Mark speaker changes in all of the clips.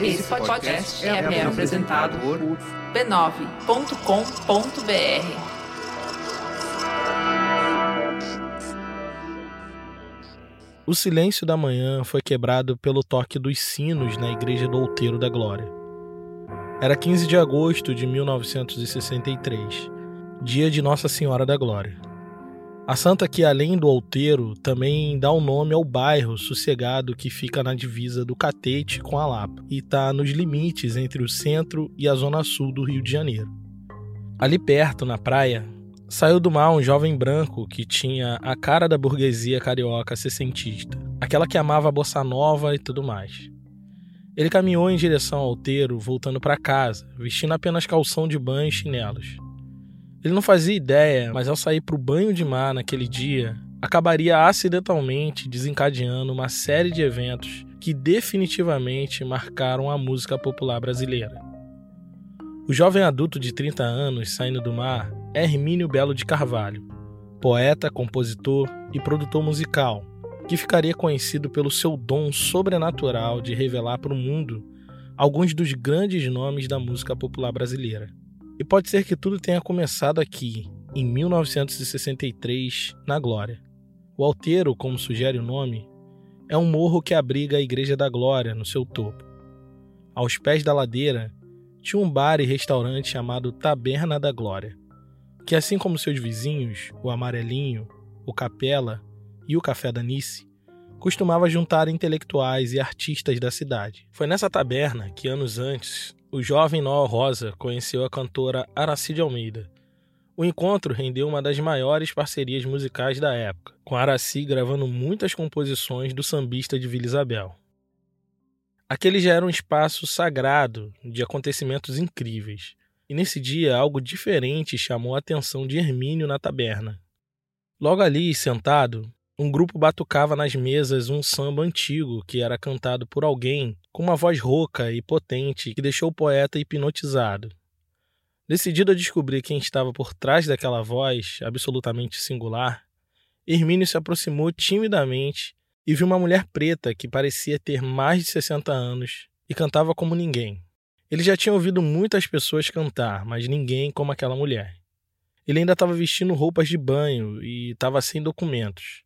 Speaker 1: Esse podcast é, é apresentado por b9.com.br.
Speaker 2: O silêncio da manhã foi quebrado pelo toque dos sinos na Igreja do Outeiro da Glória. Era 15 de agosto de 1963, dia de Nossa Senhora da Glória. A santa que, além do outeiro, também dá o um nome ao bairro sossegado que fica na divisa do Catete com a Lapa e está nos limites entre o centro e a zona sul do Rio de Janeiro. Ali perto, na praia, saiu do mar um jovem branco que tinha a cara da burguesia carioca sessentista, aquela que amava a bossa nova e tudo mais. Ele caminhou em direção ao outeiro, voltando para casa, vestindo apenas calção de banho e chinelos. Ele não fazia ideia, mas ao sair para o banho de mar naquele dia, acabaria acidentalmente desencadeando uma série de eventos que definitivamente marcaram a música popular brasileira. O jovem adulto de 30 anos saindo do mar é Hermínio Belo de Carvalho, poeta, compositor e produtor musical, que ficaria conhecido pelo seu dom sobrenatural de revelar para o mundo alguns dos grandes nomes da música popular brasileira. E pode ser que tudo tenha começado aqui, em 1963, na Glória. O Alteiro, como sugere o nome, é um morro que abriga a Igreja da Glória no seu topo. Aos pés da ladeira, tinha um bar e restaurante chamado Taberna da Glória, que assim como seus vizinhos, o Amarelinho, o Capela e o Café da Nice, costumava juntar intelectuais e artistas da cidade. Foi nessa taberna que anos antes o jovem Noel Rosa conheceu a cantora Aracide Almeida. O encontro rendeu uma das maiores parcerias musicais da época, com Araci gravando muitas composições do sambista de Vila Isabel. Aquele já era um espaço sagrado de acontecimentos incríveis, e nesse dia algo diferente chamou a atenção de Hermínio na taberna. Logo ali, sentado, um grupo batucava nas mesas um samba antigo que era cantado por alguém com uma voz rouca e potente que deixou o poeta hipnotizado. Decidido a descobrir quem estava por trás daquela voz absolutamente singular, Hermínio se aproximou timidamente e viu uma mulher preta que parecia ter mais de 60 anos e cantava como ninguém. Ele já tinha ouvido muitas pessoas cantar, mas ninguém como aquela mulher. Ele ainda estava vestindo roupas de banho e estava sem documentos.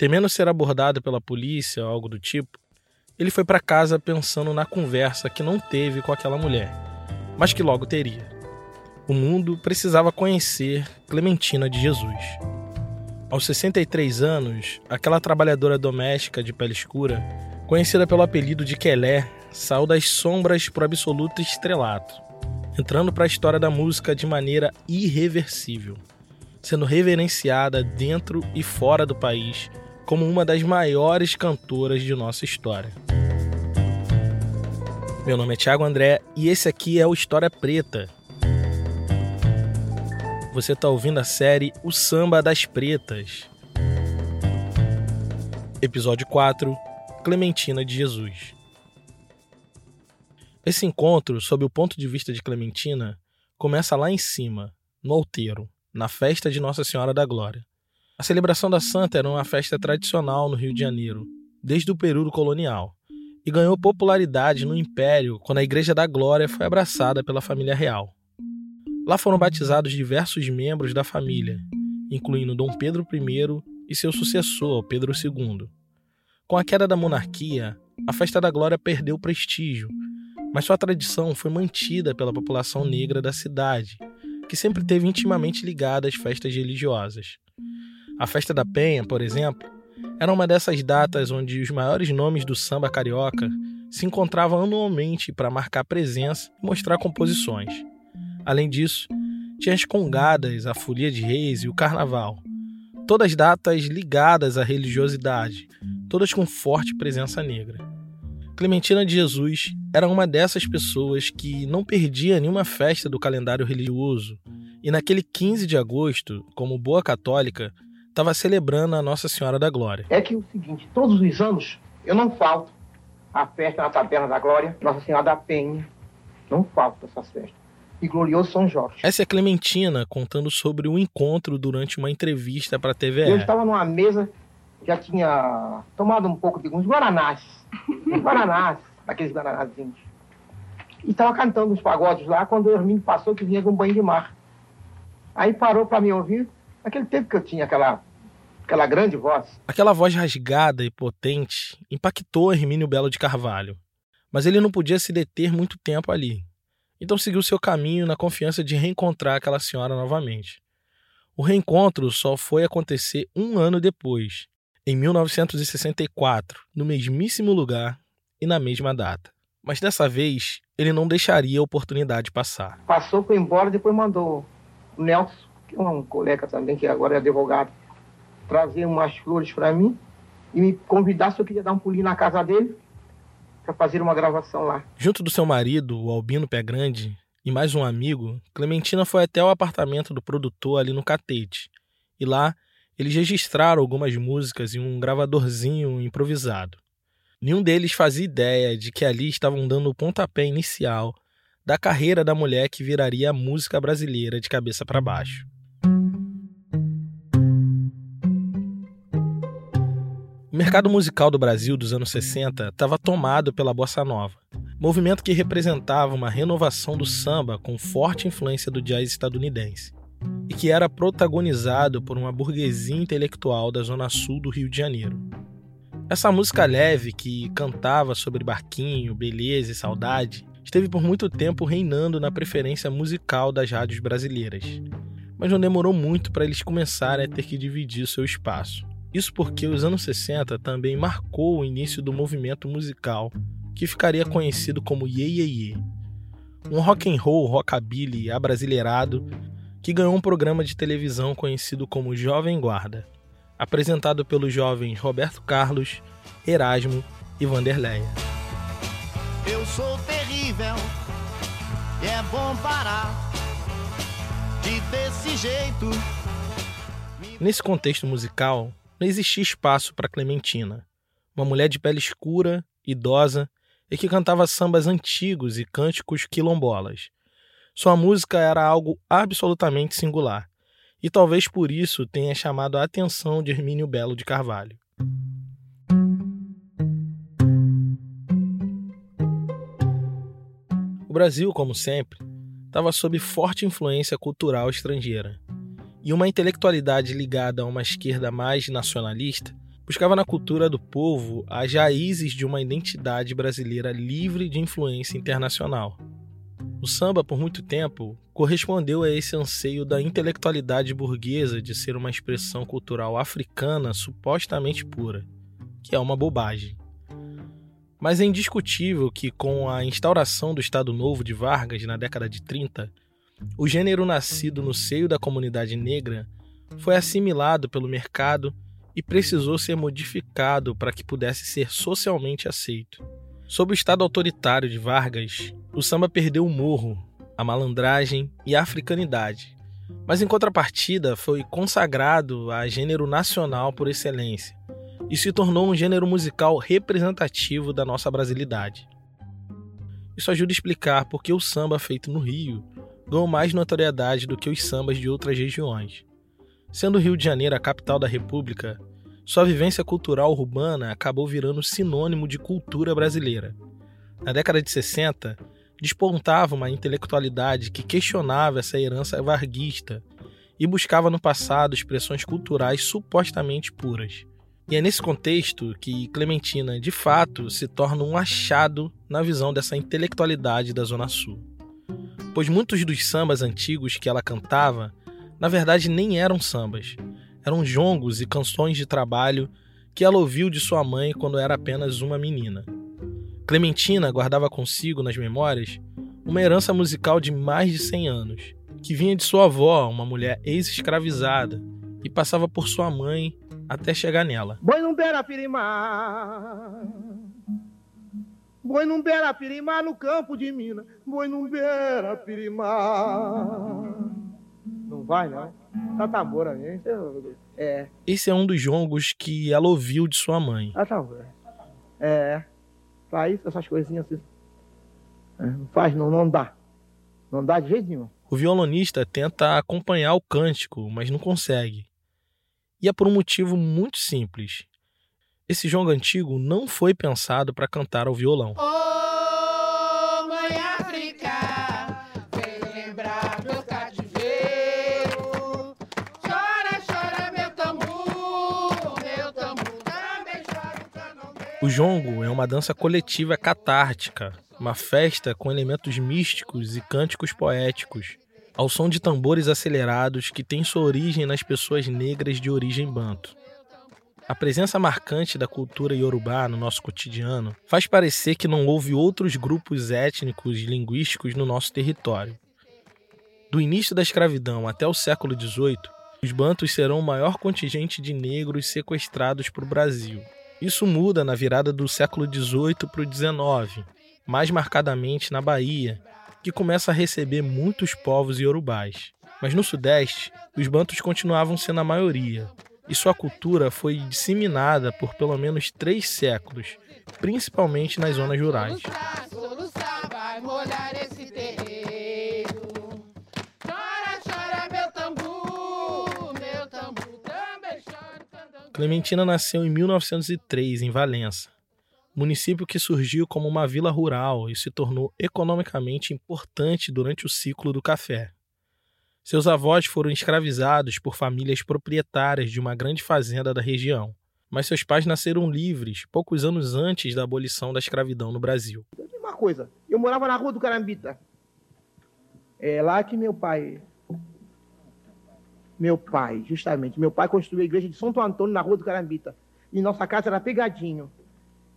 Speaker 2: Temendo ser abordado pela polícia ou algo do tipo, ele foi para casa pensando na conversa que não teve com aquela mulher, mas que logo teria. O mundo precisava conhecer Clementina de Jesus. Aos 63 anos, aquela trabalhadora doméstica de pele escura, conhecida pelo apelido de Quelé, saiu das sombras para o absoluto estrelato, entrando para a história da música de maneira irreversível, sendo reverenciada dentro e fora do país como uma das maiores cantoras de nossa história. Meu nome é Thiago André e esse aqui é o História Preta. Você está ouvindo a série O Samba das Pretas. Episódio 4 Clementina de Jesus. Esse encontro, sob o ponto de vista de Clementina, começa lá em cima, no alteiro, na festa de Nossa Senhora da Glória. A celebração da Santa era uma festa tradicional no Rio de Janeiro, desde o período colonial, e ganhou popularidade no Império quando a Igreja da Glória foi abraçada pela família real. Lá foram batizados diversos membros da família, incluindo Dom Pedro I e seu sucessor, Pedro II. Com a queda da monarquia, a Festa da Glória perdeu prestígio, mas sua tradição foi mantida pela população negra da cidade, que sempre esteve intimamente ligada às festas religiosas. A Festa da Penha, por exemplo, era uma dessas datas onde os maiores nomes do samba carioca se encontravam anualmente para marcar presença e mostrar composições. Além disso, tinha as congadas, a Folia de Reis e o Carnaval. Todas datas ligadas à religiosidade, todas com forte presença negra. Clementina de Jesus era uma dessas pessoas que não perdia nenhuma festa do calendário religioso, e naquele 15 de agosto, como boa católica, estava celebrando a Nossa Senhora da Glória.
Speaker 3: É que o seguinte, todos os anos eu não falto à festa na Taberna da Glória, Nossa Senhora da Penha. Não falto essas festas. E glorioso São Jorge.
Speaker 2: Essa é Clementina contando sobre o um encontro durante uma entrevista para a TVE.
Speaker 3: Eu estava numa mesa já tinha tomado um pouco de uns guaranás. Uns guaranás, aqueles guaranazinhos. E estava cantando uns pagodes lá quando o Hermínio passou que vinha com um banho de mar. Aí parou para me ouvir. Naquele tempo que eu tinha aquela, aquela grande voz.
Speaker 2: Aquela voz rasgada e potente impactou Hermínio Belo de Carvalho. Mas ele não podia se deter muito tempo ali. Então seguiu seu caminho na confiança de reencontrar aquela senhora novamente. O reencontro só foi acontecer um ano depois, em 1964, no mesmíssimo lugar e na mesma data. Mas dessa vez, ele não deixaria a oportunidade passar.
Speaker 3: Passou, foi embora, depois mandou o Nelson, um colega também, que agora é advogado, trazer umas flores para mim e me convidar se eu queria dar um pulinho na casa dele para fazer uma gravação lá.
Speaker 2: Junto do seu marido, o Albino Pé Grande, e mais um amigo, Clementina foi até o apartamento do produtor ali no Catete. E lá eles registraram algumas músicas em um gravadorzinho improvisado. Nenhum deles fazia ideia de que ali estavam dando o pontapé inicial da carreira da mulher que viraria a música brasileira de cabeça para baixo. Mercado musical do Brasil dos anos 60 estava tomado pela bossa nova, movimento que representava uma renovação do samba com forte influência do jazz estadunidense e que era protagonizado por uma burguesia intelectual da zona sul do Rio de Janeiro. Essa música leve que cantava sobre barquinho, beleza e saudade esteve por muito tempo reinando na preferência musical das rádios brasileiras. Mas não demorou muito para eles começarem a ter que dividir seu espaço. Isso porque os anos 60 também marcou o início do movimento musical que ficaria conhecido como Ye Ye Ye. Um rock and roll rockabilly abrasileirado que ganhou um programa de televisão conhecido como Jovem Guarda, apresentado pelos jovens Roberto Carlos, Erasmo e Vanderleia.
Speaker 4: Eu sou terrível, é bom parar de desse jeito.
Speaker 2: Nesse contexto musical, não existia espaço para Clementina, uma mulher de pele escura, idosa e que cantava sambas antigos e cânticos quilombolas. Sua música era algo absolutamente singular, e talvez por isso tenha chamado a atenção de Hermínio Belo de Carvalho. O Brasil, como sempre, estava sob forte influência cultural estrangeira e uma intelectualidade ligada a uma esquerda mais nacionalista buscava na cultura do povo as raízes de uma identidade brasileira livre de influência internacional. O samba, por muito tempo, correspondeu a esse anseio da intelectualidade burguesa de ser uma expressão cultural africana supostamente pura, que é uma bobagem. Mas é indiscutível que, com a instauração do Estado Novo de Vargas na década de 30, o gênero nascido no seio da comunidade negra foi assimilado pelo mercado e precisou ser modificado para que pudesse ser socialmente aceito. Sob o estado autoritário de Vargas, o samba perdeu o morro, a malandragem e a africanidade, mas em contrapartida foi consagrado a gênero nacional por excelência e se tornou um gênero musical representativo da nossa brasilidade. Isso ajuda a explicar por que o samba feito no Rio ganhou mais notoriedade do que os sambas de outras regiões. Sendo o Rio de Janeiro a capital da República, sua vivência cultural urbana acabou virando sinônimo de cultura brasileira. Na década de 60, despontava uma intelectualidade que questionava essa herança varguista e buscava no passado expressões culturais supostamente puras. E é nesse contexto que Clementina, de fato, se torna um achado na visão dessa intelectualidade da Zona Sul pois muitos dos sambas antigos que ela cantava, na verdade nem eram sambas, eram jongos e canções de trabalho que ela ouviu de sua mãe quando era apenas uma menina. Clementina guardava consigo nas memórias uma herança musical de mais de 100 anos, que vinha de sua avó, uma mulher ex-escravizada, e passava por sua mãe até chegar nela.
Speaker 3: Boi não Boi não beira pirimar no campo de Minas. Boi não beira pirimar. Não vai, não? Tá tambora, gente. É.
Speaker 2: Esse é um dos jongos que ela ouviu de sua mãe.
Speaker 3: Ah, tá. É. Faz essas coisinhas assim. É, não faz, não, não dá. Não dá de jeito nenhum.
Speaker 2: O violonista tenta acompanhar o cântico, mas não consegue. E é por um motivo muito simples. Esse jongo antigo não foi pensado para cantar ao violão.
Speaker 1: Ô, mãe África, vem lembrar meu cativeiro. Chora, chora, meu tambor, meu tambor também chora o.
Speaker 2: O jongo é uma dança coletiva catártica, uma festa com elementos místicos e cânticos poéticos, ao som de tambores acelerados que tem sua origem nas pessoas negras de origem banto. A presença marcante da cultura iorubá no nosso cotidiano faz parecer que não houve outros grupos étnicos e linguísticos no nosso território. Do início da escravidão até o século XVIII, os bantos serão o maior contingente de negros sequestrados para o Brasil. Isso muda na virada do século XVIII para o XIX, mais marcadamente na Bahia, que começa a receber muitos povos iorubás. Mas no Sudeste, os bantos continuavam sendo a maioria, e sua cultura foi disseminada por pelo menos três séculos, principalmente nas zonas rurais. Clementina nasceu em 1903, em Valença, município que surgiu como uma vila rural e se tornou economicamente importante durante o ciclo do café. Seus avós foram escravizados por famílias proprietárias de uma grande fazenda da região, mas seus pais nasceram livres poucos anos antes da abolição da escravidão no Brasil.
Speaker 3: Uma coisa, eu morava na rua do Carambita. É lá que meu pai. Meu pai, justamente. Meu pai construiu a igreja de Santo Antônio na rua do Carambita. E nossa casa era pegadinho.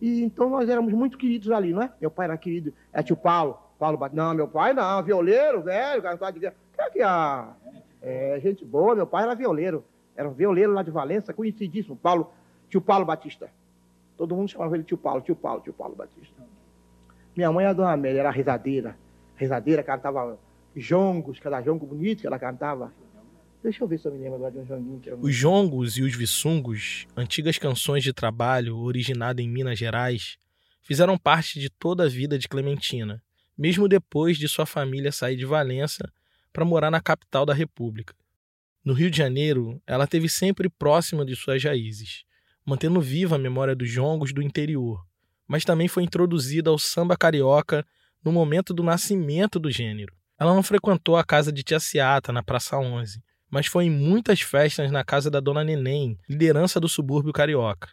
Speaker 3: E então nós éramos muito queridos ali, não é? Meu pai era querido. É tio Paulo. Paulo Bat... Não, meu pai não, violeiro, velho, cantor de guerra. Que é que a. É, gente boa, meu pai era violeiro. Era um violeiro lá de Valença, conhecidíssimo. Paulo, tio Paulo Batista. Todo mundo chamava ele tio Paulo, tio Paulo, tio Paulo Batista. Minha mãe, a dona Amélia, era rezadeira. Rezadeira, cantava jongos, cada jongo bonito que ela cantava. Deixa eu ver se eu me lembro agora de um jonguinho que eu.
Speaker 2: Os jongos e os vissungos, antigas canções de trabalho originadas em Minas Gerais, fizeram parte de toda a vida de Clementina, mesmo depois de sua família sair de Valença para morar na capital da República. No Rio de Janeiro, ela esteve sempre próxima de suas raízes, mantendo viva a memória dos jongos do interior, mas também foi introduzida ao samba carioca no momento do nascimento do gênero. Ela não frequentou a casa de Tia Ciata, na Praça 11, mas foi em muitas festas na casa da Dona Neném, liderança do subúrbio carioca.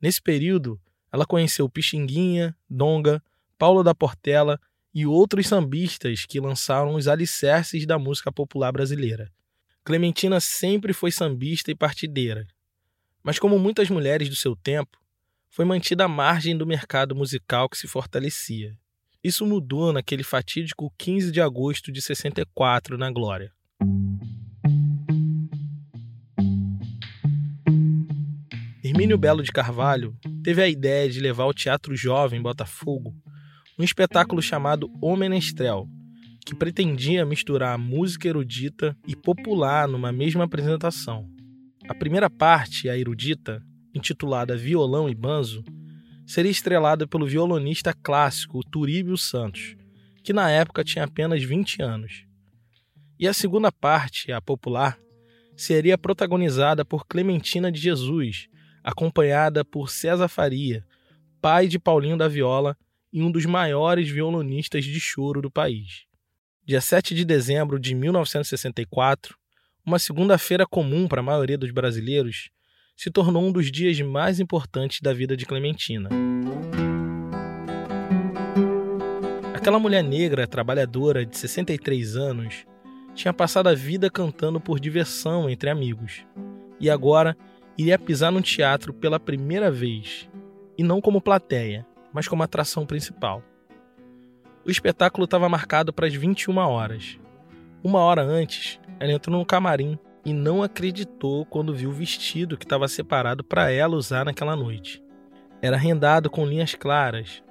Speaker 2: Nesse período, ela conheceu Pixinguinha, Donga, Paulo da Portela e outros sambistas que lançaram os alicerces da música popular brasileira. Clementina sempre foi sambista e partideira, mas como muitas mulheres do seu tempo, foi mantida à margem do mercado musical que se fortalecia. Isso mudou naquele fatídico 15 de agosto de 64 na Glória. Hermínio Belo de Carvalho teve a ideia de levar ao Teatro Jovem Botafogo um espetáculo chamado O Menestrel, que pretendia misturar música erudita e popular numa mesma apresentação. A primeira parte, a erudita, intitulada Violão e Banzo, seria estrelada pelo violonista clássico Turíbio Santos, que na época tinha apenas 20 anos. E a segunda parte, a popular, seria protagonizada por Clementina de Jesus, acompanhada por César Faria, pai de Paulinho da Viola e um dos maiores violonistas de choro do país. Dia 7 de dezembro de 1964, uma segunda-feira comum para a maioria dos brasileiros, se tornou um dos dias mais importantes da vida de Clementina. Aquela mulher negra, trabalhadora de 63 anos, tinha passado a vida cantando por diversão entre amigos. E agora iria pisar num teatro pela primeira vez, e não como plateia, mas como atração principal. O espetáculo estava marcado para as 21 horas. Uma hora antes, ela entrou no camarim e não acreditou quando viu o vestido que estava separado para ela usar naquela noite. Era rendado com linhas claras,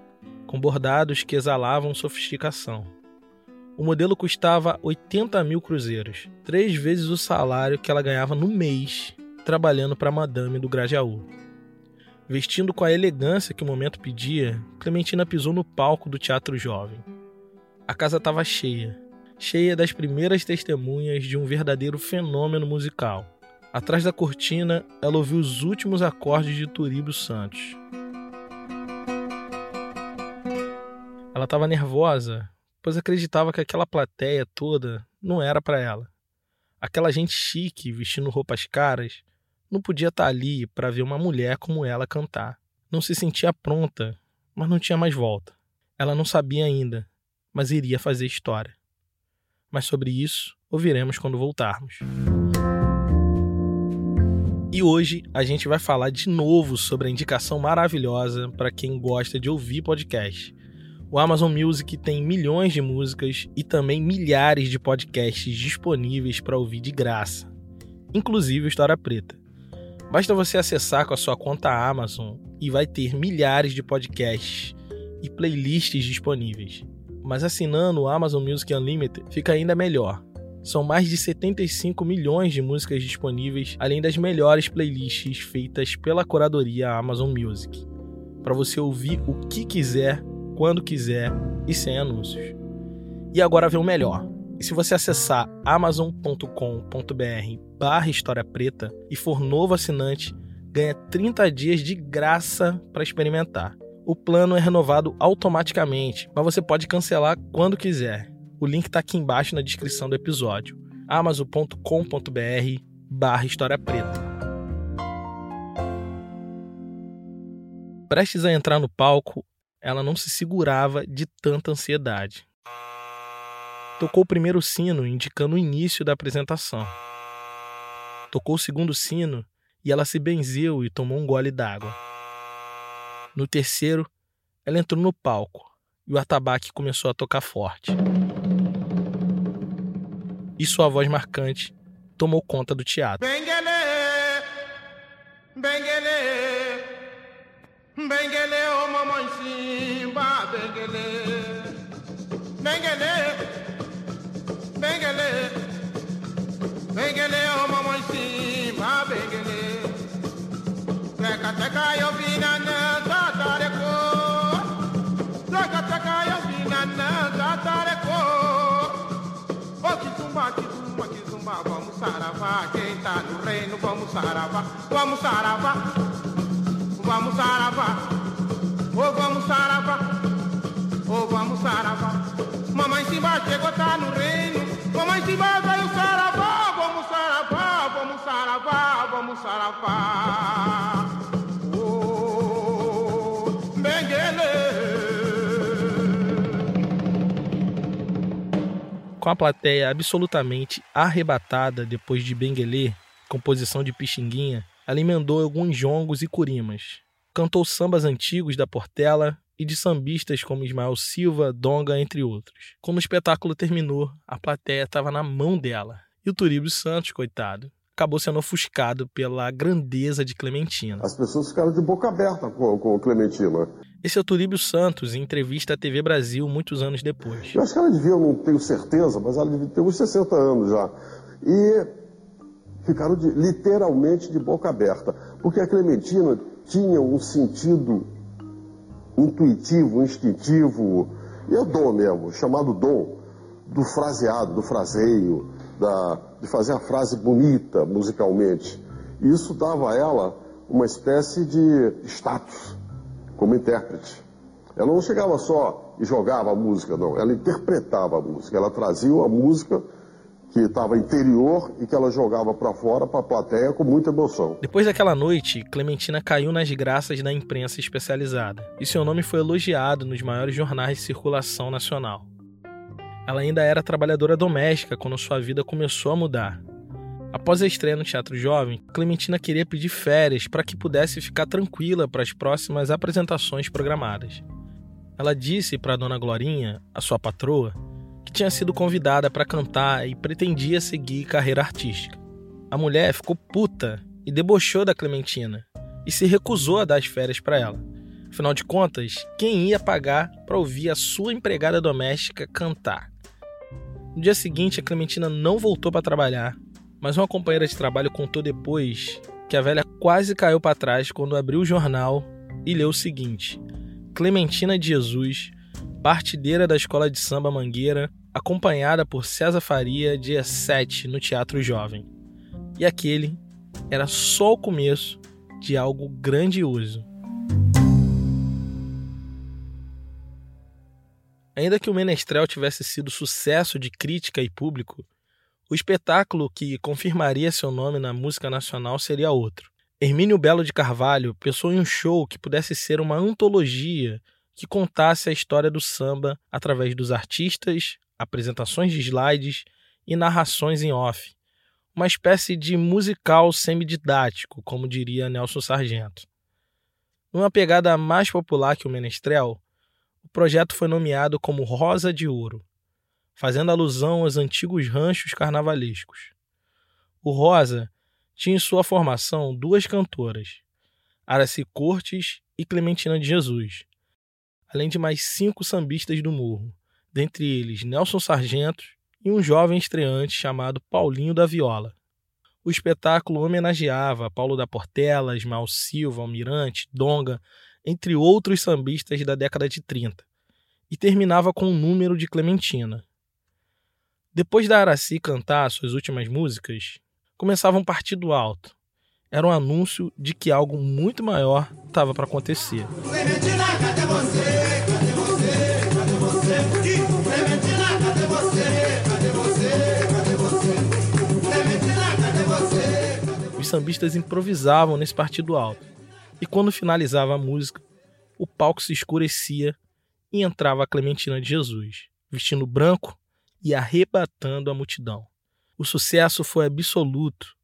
Speaker 2: com bordados que exalavam sofisticação. O modelo custava 80 mil cruzeiros, três vezes o salário que ela ganhava no mês trabalhando para a madame do Grajaú. Vestindo com a elegância que o momento pedia, Clementina pisou no palco do Teatro Jovem. A casa estava cheia, cheia das primeiras testemunhas de um verdadeiro fenômeno musical. Atrás da cortina, ela ouviu os últimos acordes de Turíbio Santos. Ela estava nervosa, pois acreditava que aquela plateia toda não era para ela. Aquela gente chique, vestindo roupas caras, não podia estar tá ali para ver uma mulher como ela cantar. Não se sentia pronta, mas não tinha mais volta. Ela não sabia ainda, mas iria fazer história. Mas sobre isso ouviremos quando voltarmos. E hoje a gente vai falar de novo sobre a indicação maravilhosa para quem gosta de ouvir podcast. O Amazon Music tem milhões de músicas e também milhares de podcasts disponíveis para ouvir de graça, inclusive o História Preta. Basta você acessar com a sua conta Amazon e vai ter milhares de podcasts e playlists disponíveis. Mas assinando o Amazon Music Unlimited fica ainda melhor. São mais de 75 milhões de músicas disponíveis, além das melhores playlists feitas pela curadoria Amazon Music, para você ouvir o que quiser quando quiser e sem anúncios. E agora vem o melhor. E se você acessar amazon.com.br barra História Preta e for novo assinante, ganha 30 dias de graça para experimentar. O plano é renovado automaticamente, mas você pode cancelar quando quiser. O link está aqui embaixo na descrição do episódio. amazon.com.br barra História Preta. Prestes a entrar no palco, ela não se segurava de tanta ansiedade. Tocou o primeiro sino, indicando o início da apresentação. Tocou o segundo sino e ela se benzeu e tomou um gole d'água. No terceiro, ela entrou no palco e o atabaque começou a tocar forte. E sua voz marcante tomou conta do teatro. Benguele, benguele. Benguele, oh mamãe Simba, benguele. Benguele, benguele. Benguele, oh mamãe Simba, benguele. Teca, teca, eu vi na nanta, tareco. Teca, teca, eu vi na nanta, tareco. Oh, que zumba, que vamos saravá. Quem tá no reino, vamos saravá, vamos saravá vamos saravá, oh vamos saravá, oh vamos saravá. Mamãe Simba chegou, tá no reino, mamãe Simba veio saravá, vamos saravá, vamos saravá, vamos saravá. Oh, Com a plateia absolutamente arrebatada depois de Benguelê, composição de Pixinguinha, ela emendou alguns jongos e curimas. Cantou sambas antigos da Portela e de sambistas como Ismael Silva, Donga, entre outros. Quando o espetáculo terminou, a plateia estava na mão dela. E o Turíbio Santos, coitado, acabou sendo ofuscado pela grandeza de Clementina.
Speaker 5: As pessoas ficaram de boca aberta com, com Clementina.
Speaker 2: Esse é o Turíbio Santos, em entrevista à TV Brasil muitos anos depois.
Speaker 5: Eu acho que ela devia, eu não tenho certeza, mas ela devia ter uns 60 anos já. E ficaram de, literalmente de boca aberta, porque a Clementina tinha um sentido intuitivo, instintivo, e é dom mesmo, chamado dom, do fraseado, do fraseio, da, de fazer a frase bonita musicalmente. E isso dava a ela uma espécie de status como intérprete. Ela não chegava só e jogava a música, não. Ela interpretava a música. Ela trazia a música que estava interior e que ela jogava para fora para a plateia com muita emoção.
Speaker 2: Depois daquela noite, Clementina caiu nas graças da imprensa especializada e seu nome foi elogiado nos maiores jornais de circulação nacional. Ela ainda era trabalhadora doméstica quando sua vida começou a mudar. Após a estreia no Teatro Jovem, Clementina queria pedir férias para que pudesse ficar tranquila para as próximas apresentações programadas. Ela disse para dona Glorinha, a sua patroa, tinha sido convidada para cantar e pretendia seguir carreira artística. A mulher ficou puta e debochou da Clementina e se recusou a dar as férias para ela. Afinal de contas, quem ia pagar para ouvir a sua empregada doméstica cantar? No dia seguinte, a Clementina não voltou para trabalhar, mas uma companheira de trabalho contou depois que a velha quase caiu para trás quando abriu o jornal e leu o seguinte: Clementina de Jesus partideira da Escola de Samba Mangueira, acompanhada por César Faria, dia 7, no Teatro Jovem. E aquele era só o começo de algo grandioso. Ainda que o Menestrel tivesse sido sucesso de crítica e público, o espetáculo que confirmaria seu nome na música nacional seria outro. Hermínio Belo de Carvalho pensou em um show que pudesse ser uma antologia que contasse a história do samba através dos artistas, apresentações de slides e narrações em off. Uma espécie de musical semididático, como diria Nelson Sargento. Numa pegada mais popular que o Menestrel, o projeto foi nomeado como Rosa de Ouro fazendo alusão aos antigos ranchos carnavalescos. O Rosa tinha em sua formação duas cantoras, Araci Cortes e Clementina de Jesus, além de mais cinco sambistas do morro, dentre eles Nelson Sargento e um jovem estreante chamado Paulinho da Viola. O espetáculo homenageava Paulo da Portela, Ismael Silva, Almirante, Donga, entre outros sambistas da década de 30, e terminava com o um número de Clementina, depois da Araci cantar suas últimas músicas, começava um partido alto. Era um anúncio de que algo muito maior estava para acontecer. Clementina, cadê você? Os sambistas improvisavam nesse partido alto. E quando finalizava a música, o palco se escurecia e entrava a Clementina de Jesus, vestindo branco e arrebatando a multidão. O sucesso foi absoluto.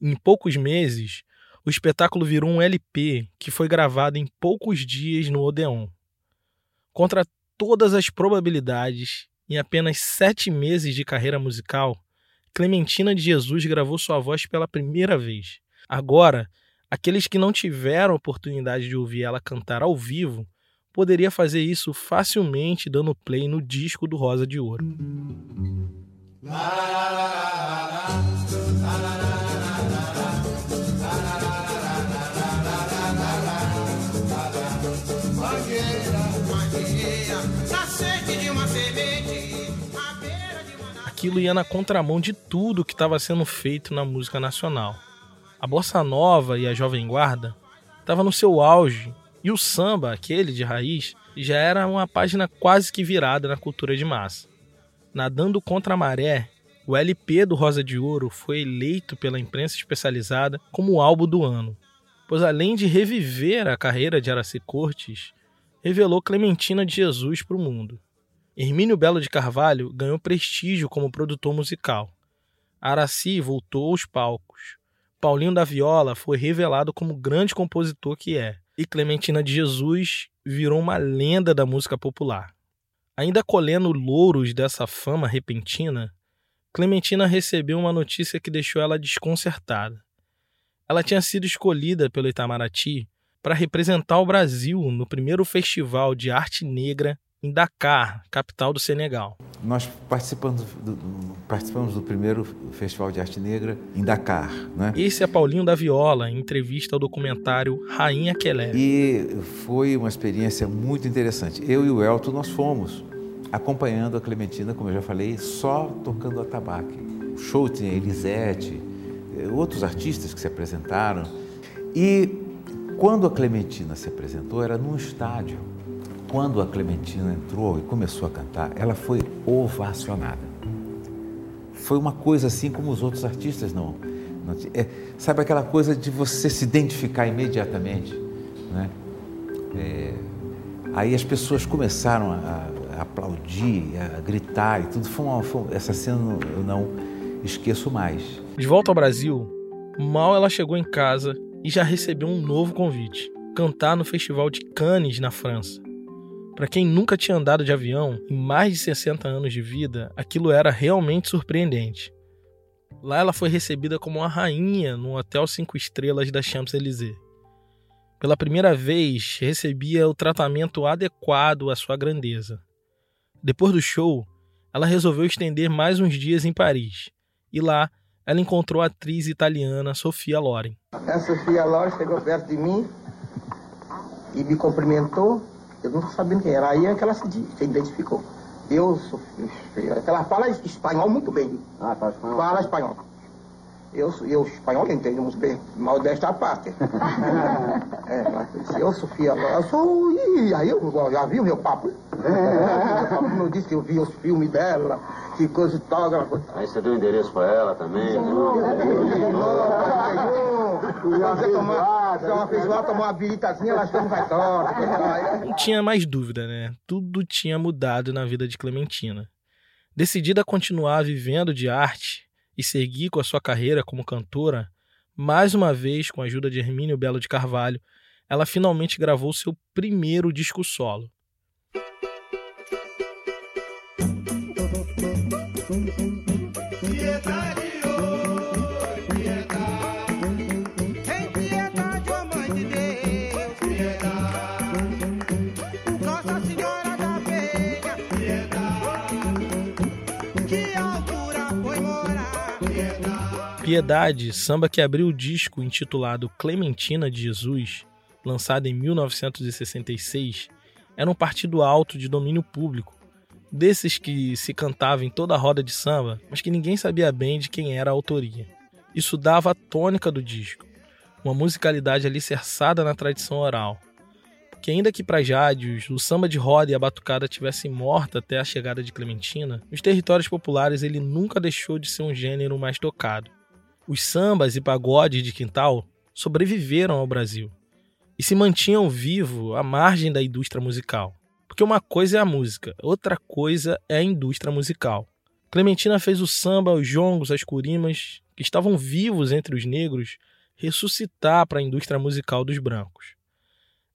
Speaker 2: Em poucos meses, o espetáculo virou um LP que foi gravado em poucos dias no Odeon. Contra todas as probabilidades, em apenas sete meses de carreira musical, Clementina de Jesus gravou sua voz pela primeira vez. Agora, aqueles que não tiveram oportunidade de ouvir ela cantar ao vivo poderia fazer isso facilmente dando play no disco do Rosa de Ouro. Aquilo ia na contramão de tudo que estava sendo feito na música nacional. A bossa nova e a jovem guarda estavam no seu auge e o samba, aquele de raiz, já era uma página quase que virada na cultura de massa. Nadando contra a maré, o LP do Rosa de Ouro foi eleito pela imprensa especializada como o álbum do ano, pois além de reviver a carreira de Araci Cortes, revelou Clementina de Jesus para o mundo. Hermínio Belo de Carvalho ganhou prestígio como produtor musical. Araci voltou aos palcos. Paulinho da Viola foi revelado como grande compositor que é e Clementina de Jesus virou uma lenda da música popular. Ainda colhendo louros dessa fama repentina, Clementina recebeu uma notícia que deixou ela desconcertada. Ela tinha sido escolhida pelo Itamaraty para representar o Brasil no primeiro festival de arte negra em Dakar, capital do Senegal.
Speaker 6: Nós participamos do, participamos do primeiro Festival de Arte Negra em Dakar. Né?
Speaker 2: Esse é Paulinho da Viola, em entrevista ao documentário Rainha Kelé.
Speaker 6: E foi uma experiência muito interessante. Eu e o Elton, nós fomos acompanhando a Clementina, como eu já falei, só tocando atabaque. O show tinha Elisete, eh, outros artistas que se apresentaram. E quando a Clementina se apresentou, era num estádio quando a Clementina entrou e começou a cantar, ela foi ovacionada. Foi uma coisa assim como os outros artistas não. não é, sabe aquela coisa de você se identificar imediatamente, né? É, aí as pessoas começaram a, a, aplaudir, a gritar e tudo. Foi uma, foi, essa cena eu não esqueço mais.
Speaker 2: De volta ao Brasil, mal ela chegou em casa e já recebeu um novo convite: cantar no Festival de Cannes na França. Para quem nunca tinha andado de avião em mais de 60 anos de vida, aquilo era realmente surpreendente. Lá ela foi recebida como uma rainha no hotel cinco estrelas da Champs-Élysées. Pela primeira vez, recebia o tratamento adequado à sua grandeza. Depois do show, ela resolveu estender mais uns dias em Paris. E lá, ela encontrou a atriz italiana Sofia Loren.
Speaker 3: A Sofia Loren chegou perto de mim e me cumprimentou eu não sabendo quem era. Aí é que ela se, se identificou. Eu sou. Ela fala espanhol muito bem.
Speaker 7: Ah, fala espanhol.
Speaker 3: Fala espanhol. Eu, eu espanhol entendo bem, mal desta parte. é, mas eu, Sofia, eu sou. E aí eu já vi o meu papo. É, eu disse que eu vi os filmes dela, que coisa e tal.
Speaker 7: Aí você deu endereço pra ela também, né?
Speaker 3: Vai torta.
Speaker 2: Não tinha mais dúvida, né? Tudo tinha mudado na vida de Clementina. Decidida a continuar vivendo de arte e seguir com a sua carreira como cantora, mais uma vez com a ajuda de Hermínio Belo de Carvalho, ela finalmente gravou seu primeiro disco solo. Piedade, samba que abriu o disco intitulado Clementina de Jesus, lançado em 1966, era um partido alto de domínio público, desses que se cantava em toda a roda de samba, mas que ninguém sabia bem de quem era a autoria. Isso dava a tônica do disco, uma musicalidade alicerçada na tradição oral. Que ainda que para Jádios o samba de roda e a batucada tivessem morta até a chegada de Clementina, nos territórios populares ele nunca deixou de ser um gênero mais tocado os sambas e pagodes de quintal sobreviveram ao Brasil e se mantinham vivos à margem da indústria musical. Porque uma coisa é a música, outra coisa é a indústria musical. Clementina fez o samba, os jongos, as curimas, que estavam vivos entre os negros, ressuscitar para a indústria musical dos brancos.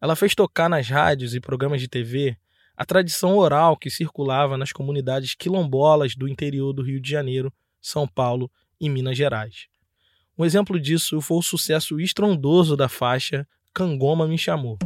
Speaker 2: Ela fez tocar nas rádios e programas de TV a tradição oral que circulava nas comunidades quilombolas do interior do Rio de Janeiro, São Paulo e Minas Gerais. Um exemplo disso foi o sucesso estrondoso da faixa Cangoma Me Chamou.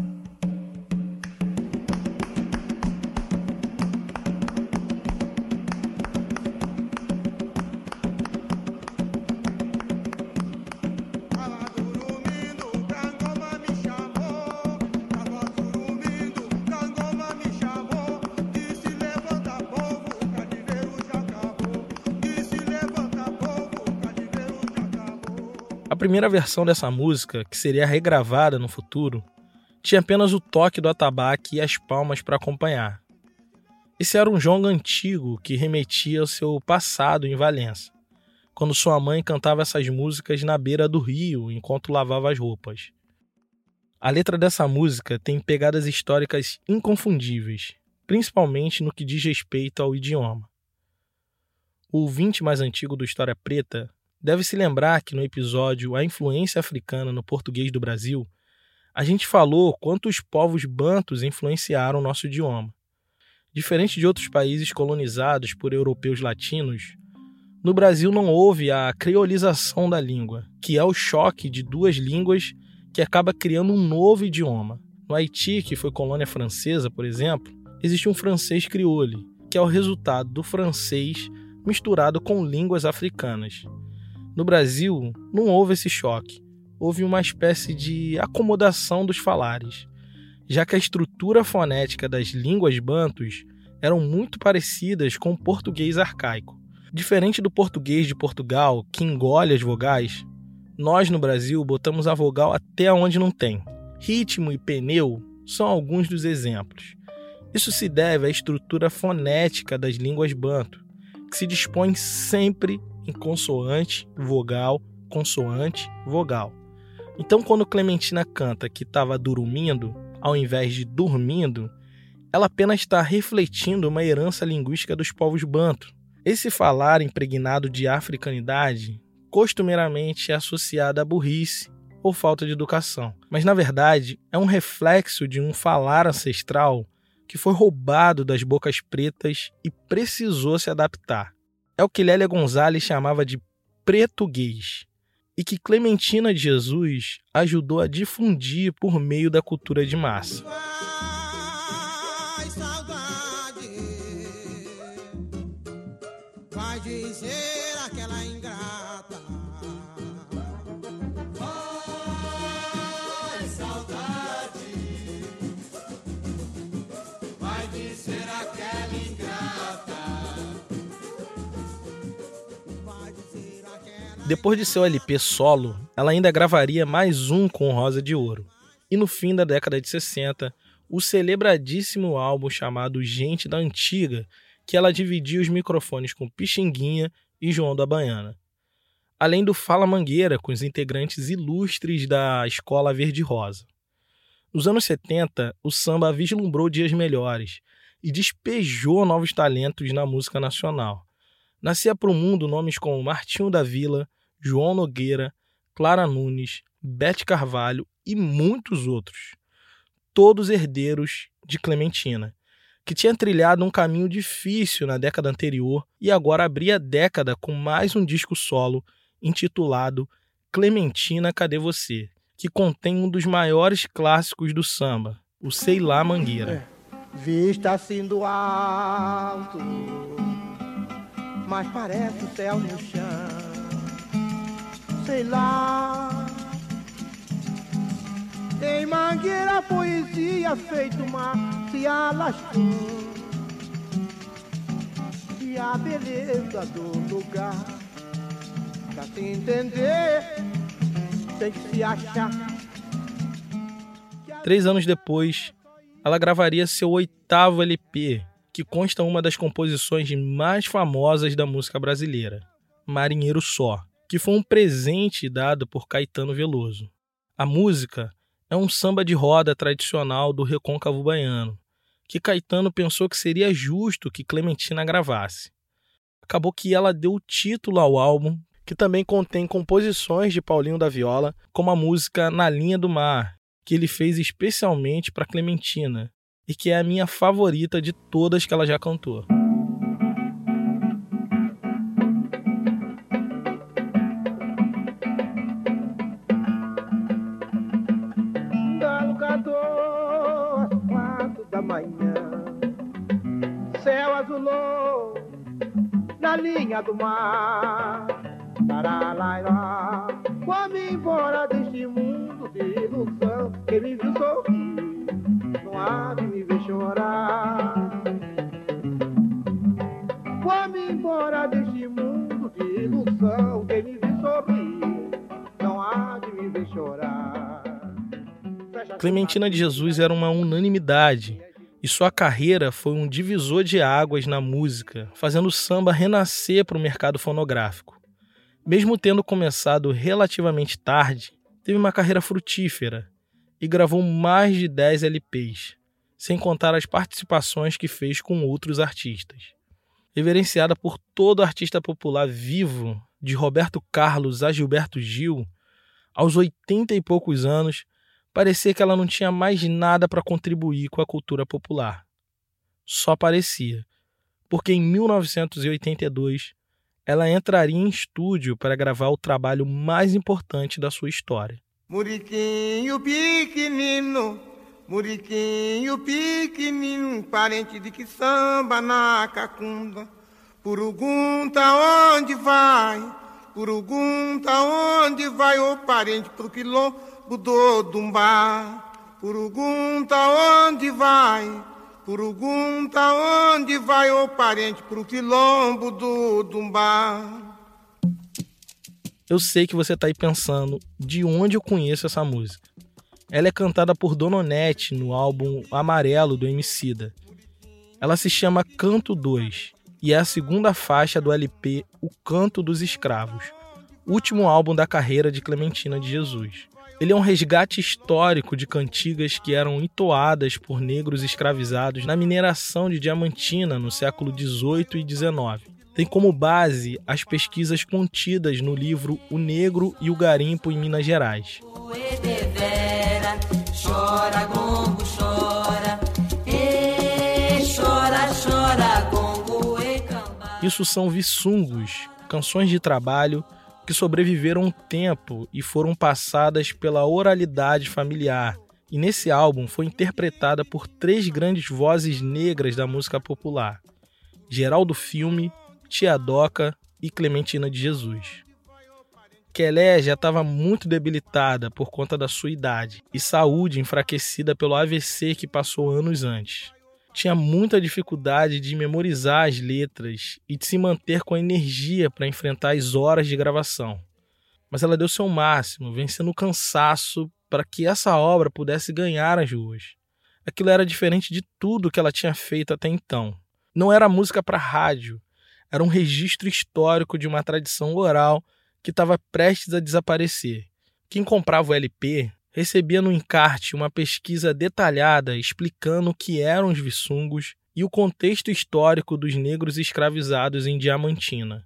Speaker 2: Primeira versão dessa música, que seria regravada no futuro, tinha apenas o toque do atabaque e as palmas para acompanhar. Esse era um jongo antigo que remetia ao seu passado em Valença, quando sua mãe cantava essas músicas na beira do rio enquanto lavava as roupas. A letra dessa música tem pegadas históricas inconfundíveis, principalmente no que diz respeito ao idioma. O ouvinte mais antigo do História Preta Deve se lembrar que no episódio A Influência Africana no Português do Brasil, a gente falou quanto os povos bantos influenciaram nosso idioma. Diferente de outros países colonizados por europeus latinos, no Brasil não houve a creolização da língua, que é o choque de duas línguas que acaba criando um novo idioma. No Haiti, que foi colônia francesa, por exemplo, existe um francês crioulo, que é o resultado do francês misturado com línguas africanas. No Brasil, não houve esse choque. Houve uma espécie de acomodação dos falares, já que a estrutura fonética das línguas bantus eram muito parecidas com o português arcaico. Diferente do português de Portugal, que engole as vogais, nós no Brasil botamos a vogal até onde não tem. Ritmo e pneu são alguns dos exemplos. Isso se deve à estrutura fonética das línguas banto, que se dispõe sempre em consoante, vogal, consoante, vogal. Então, quando Clementina canta que estava dormindo, ao invés de dormindo, ela apenas está refletindo uma herança linguística dos povos banto. Esse falar impregnado de africanidade costumeiramente é associado à burrice ou falta de educação, mas na verdade é um reflexo de um falar ancestral que foi roubado das bocas pretas e precisou se adaptar é o que Lélia Gonzalez chamava de pretuguês e que Clementina de Jesus ajudou a difundir por meio da cultura de massa. Depois de seu LP solo, ela ainda gravaria mais um com Rosa de Ouro. E no fim da década de 60, o celebradíssimo álbum chamado Gente da Antiga, que ela dividia os microfones com Pixinguinha e João da Baiana. Além do Fala Mangueira, com os integrantes ilustres da Escola Verde Rosa. Nos anos 70, o samba vislumbrou dias melhores e despejou novos talentos na música nacional. Nascia para o mundo nomes como Martinho da Vila, João Nogueira, Clara Nunes, Bete Carvalho e muitos outros. Todos herdeiros de Clementina, que tinha trilhado um caminho difícil na década anterior e agora abria a década com mais um disco solo intitulado Clementina Cadê Você, que contém um dos maiores clássicos do samba, o Sei Lá Mangueira.
Speaker 8: É, vista assim do alto mas parece o céu no chão. Sei lá. Tem mangueira, poesia feito uma se alastrou. E a beleza do lugar, pra se entender, tem que se achar.
Speaker 2: Três anos depois, ela gravaria seu oitavo LP, que consta uma das composições mais famosas da música brasileira, Marinheiro Só, que foi um presente dado por Caetano Veloso. A música é um samba de roda tradicional do recôncavo baiano, que Caetano pensou que seria justo que Clementina gravasse. Acabou que ela deu o título ao álbum, que também contém composições de Paulinho da Viola, como a música Na Linha do Mar, que ele fez especialmente para Clementina, e que é a minha favorita de todas que ela já cantou.
Speaker 8: Na linha do mar. Taralaira, vou me embora deste mundo de ilusão que me viu sorrir há de me ver chorar. Vou-me embora deste mundo de ilusão. Quem me viu sorrir, não há de me ver chorar.
Speaker 2: Clementina de Jesus era uma unanimidade e sua carreira foi um divisor de águas na música, fazendo o samba renascer para o mercado fonográfico. Mesmo tendo começado relativamente tarde, teve uma carreira frutífera e gravou mais de 10 LPs, sem contar as participações que fez com outros artistas. Reverenciada por todo artista popular vivo, de Roberto Carlos a Gilberto Gil, aos oitenta e poucos anos, parecia que ela não tinha mais nada para contribuir com a cultura popular. Só parecia, porque em 1982 ela entraria em estúdio para gravar o trabalho mais importante da sua história.
Speaker 8: Muriquinho pequenino, muriquinho pequenino, parente de que samba na cacunda. Purugunta onde vai, purugunta onde vai, o parente pro quilombo do Dumbá. Purugunta onde vai, purugunta onde vai, o parente pro quilombo do Dumbá.
Speaker 2: Eu sei que você está aí pensando de onde eu conheço essa música. Ela é cantada por Dona Onete no álbum Amarelo do Emicida. Ela se chama Canto 2 e é a segunda faixa do LP O Canto dos Escravos, último álbum da carreira de Clementina de Jesus. Ele é um resgate histórico de cantigas que eram entoadas por negros escravizados na mineração de diamantina no século 18 e 19 tem como base as pesquisas contidas no livro O Negro e o Garimpo em Minas Gerais. Isso são viçungos, canções de trabalho que sobreviveram um tempo e foram passadas pela oralidade familiar. E nesse álbum foi interpretada por três grandes vozes negras da música popular: Geraldo Filme, Tia Doca e Clementina de Jesus. Kelé já estava muito debilitada por conta da sua idade e saúde enfraquecida pelo AVC que passou anos antes. Tinha muita dificuldade de memorizar as letras e de se manter com energia para enfrentar as horas de gravação. mas ela deu seu máximo, vencendo o cansaço para que essa obra pudesse ganhar as ruas. Aquilo era diferente de tudo que ela tinha feito até então. Não era música para rádio, era um registro histórico de uma tradição oral que estava prestes a desaparecer. Quem comprava o LP recebia no encarte uma pesquisa detalhada explicando o que eram os viçungos e o contexto histórico dos negros escravizados em Diamantina.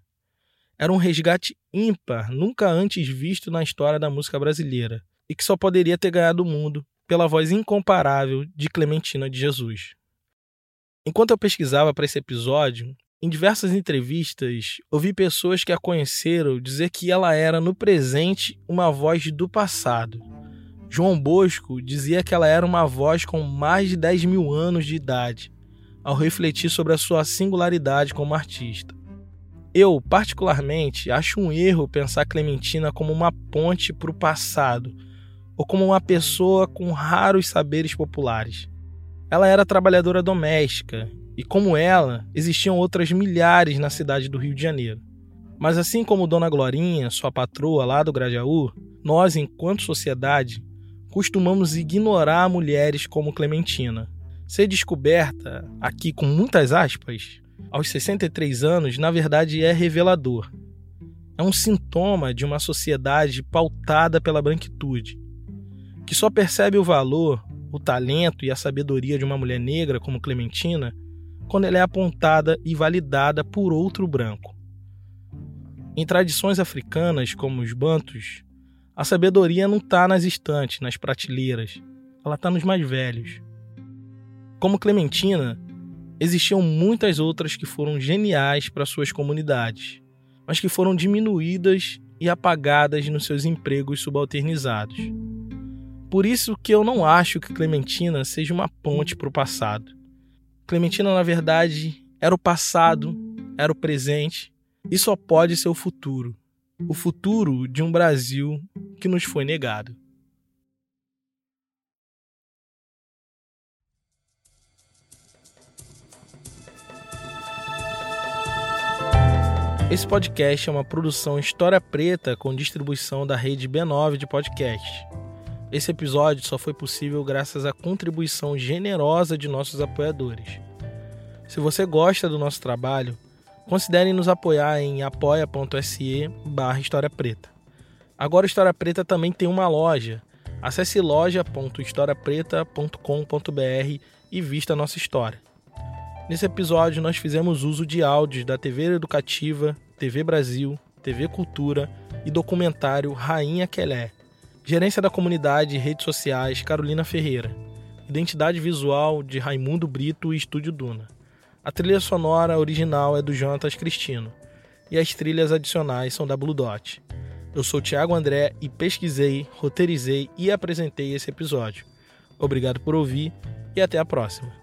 Speaker 2: Era um resgate ímpar, nunca antes visto na história da música brasileira, e que só poderia ter ganhado o mundo pela voz incomparável de Clementina de Jesus. Enquanto eu pesquisava para esse episódio, em diversas entrevistas, ouvi pessoas que a conheceram dizer que ela era, no presente, uma voz do passado. João Bosco dizia que ela era uma voz com mais de 10 mil anos de idade, ao refletir sobre a sua singularidade como artista. Eu, particularmente, acho um erro pensar Clementina como uma ponte para o passado ou como uma pessoa com raros saberes populares. Ela era trabalhadora doméstica e, como ela, existiam outras milhares na cidade do Rio de Janeiro. Mas assim como Dona Glorinha, sua patroa lá do Grajaú, nós, enquanto sociedade, costumamos ignorar mulheres como Clementina. Ser descoberta, aqui com muitas aspas, aos 63 anos, na verdade é revelador. É um sintoma de uma sociedade pautada pela branquitude, que só percebe o valor, o talento e a sabedoria de uma mulher negra como Clementina quando ela é apontada e validada por outro branco. Em tradições africanas, como os bantus, a sabedoria não está nas estantes, nas prateleiras, ela está nos mais velhos. Como Clementina, existiam muitas outras que foram geniais para suas comunidades, mas que foram diminuídas e apagadas nos seus empregos subalternizados. Por isso que eu não acho que Clementina seja uma ponte para o passado. Clementina, na verdade, era o passado, era o presente e só pode ser o futuro. O futuro de um Brasil que nos foi negado. Esse podcast é uma produção História Preta com distribuição da rede B9 de podcast. Esse episódio só foi possível graças à contribuição generosa de nossos apoiadores. Se você gosta do nosso trabalho, considere nos apoiar em apoia.se barra História Preta. Agora História Preta também tem uma loja. Acesse loja.historiapreta.com.br e vista a nossa história. Nesse episódio nós fizemos uso de áudios da TV Educativa, TV Brasil, TV Cultura e documentário Rainha Quelé, Gerência da Comunidade e Redes Sociais, Carolina Ferreira. Identidade visual de Raimundo Brito e Estúdio Duna. A trilha sonora original é do Jonatas Cristino. E as trilhas adicionais são da Blue Dot. Eu sou Thiago André e pesquisei, roteirizei e apresentei esse episódio. Obrigado por ouvir e até a próxima.